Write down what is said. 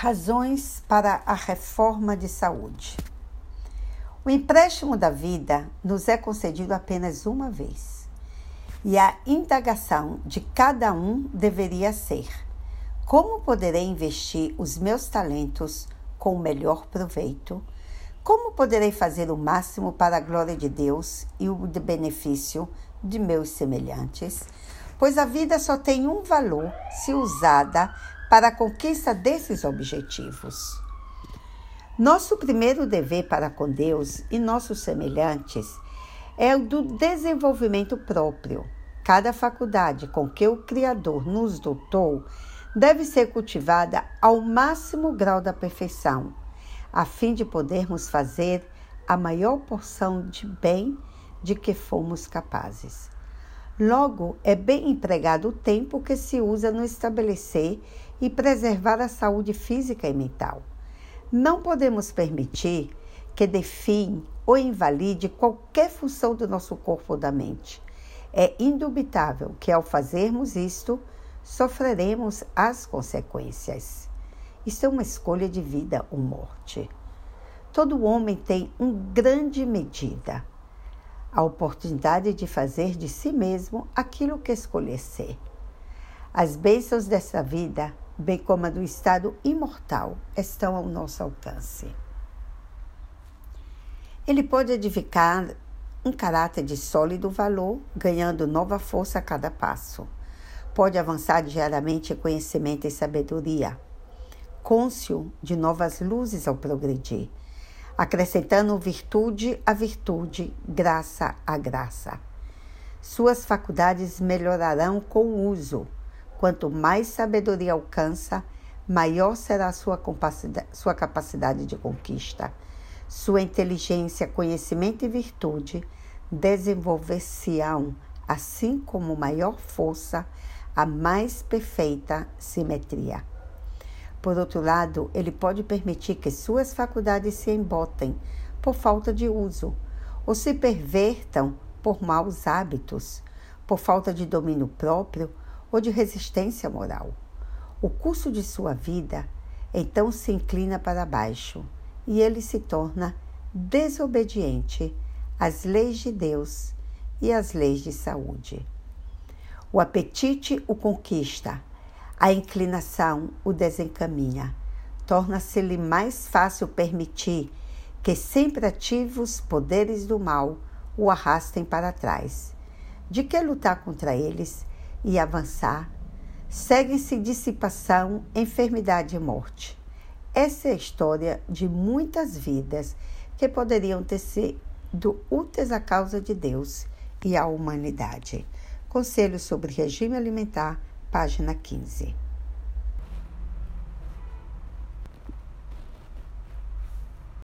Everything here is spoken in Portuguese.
Razões para a reforma de saúde. O empréstimo da vida nos é concedido apenas uma vez. E a indagação de cada um deveria ser: como poderei investir os meus talentos com o melhor proveito? Como poderei fazer o máximo para a glória de Deus e o benefício de meus semelhantes? Pois a vida só tem um valor se usada para a conquista desses objetivos. Nosso primeiro dever para com Deus e nossos semelhantes é o do desenvolvimento próprio. Cada faculdade com que o Criador nos dotou deve ser cultivada ao máximo grau da perfeição, a fim de podermos fazer a maior porção de bem de que fomos capazes. Logo, é bem empregado o tempo que se usa no estabelecer e preservar a saúde física e mental. Não podemos permitir que define ou invalide qualquer função do nosso corpo ou da mente. É indubitável que, ao fazermos isto, sofreremos as consequências. Isso é uma escolha de vida ou morte. Todo homem tem uma grande medida a oportunidade de fazer de si mesmo aquilo que escolher ser. As bênçãos dessa vida, bem como a do estado imortal, estão ao nosso alcance. Ele pode edificar um caráter de sólido valor, ganhando nova força a cada passo. Pode avançar diariamente em conhecimento e sabedoria, cônscio de novas luzes ao progredir acrescentando virtude à virtude, graça à graça. Suas faculdades melhorarão com o uso. Quanto mais sabedoria alcança, maior será sua sua capacidade de conquista. Sua inteligência, conhecimento e virtude desenvolver-se-ão, assim como maior força, a mais perfeita simetria. Por outro lado, ele pode permitir que suas faculdades se embotem por falta de uso ou se pervertam por maus hábitos, por falta de domínio próprio ou de resistência moral. O curso de sua vida então se inclina para baixo e ele se torna desobediente às leis de Deus e às leis de saúde. O apetite o conquista a inclinação o desencaminha. Torna-se-lhe mais fácil permitir que sempre ativos poderes do mal o arrastem para trás. De que lutar contra eles e avançar? Segue-se dissipação, enfermidade e morte. Essa é a história de muitas vidas que poderiam ter sido úteis à causa de Deus e à humanidade. Conselho sobre regime alimentar página 15.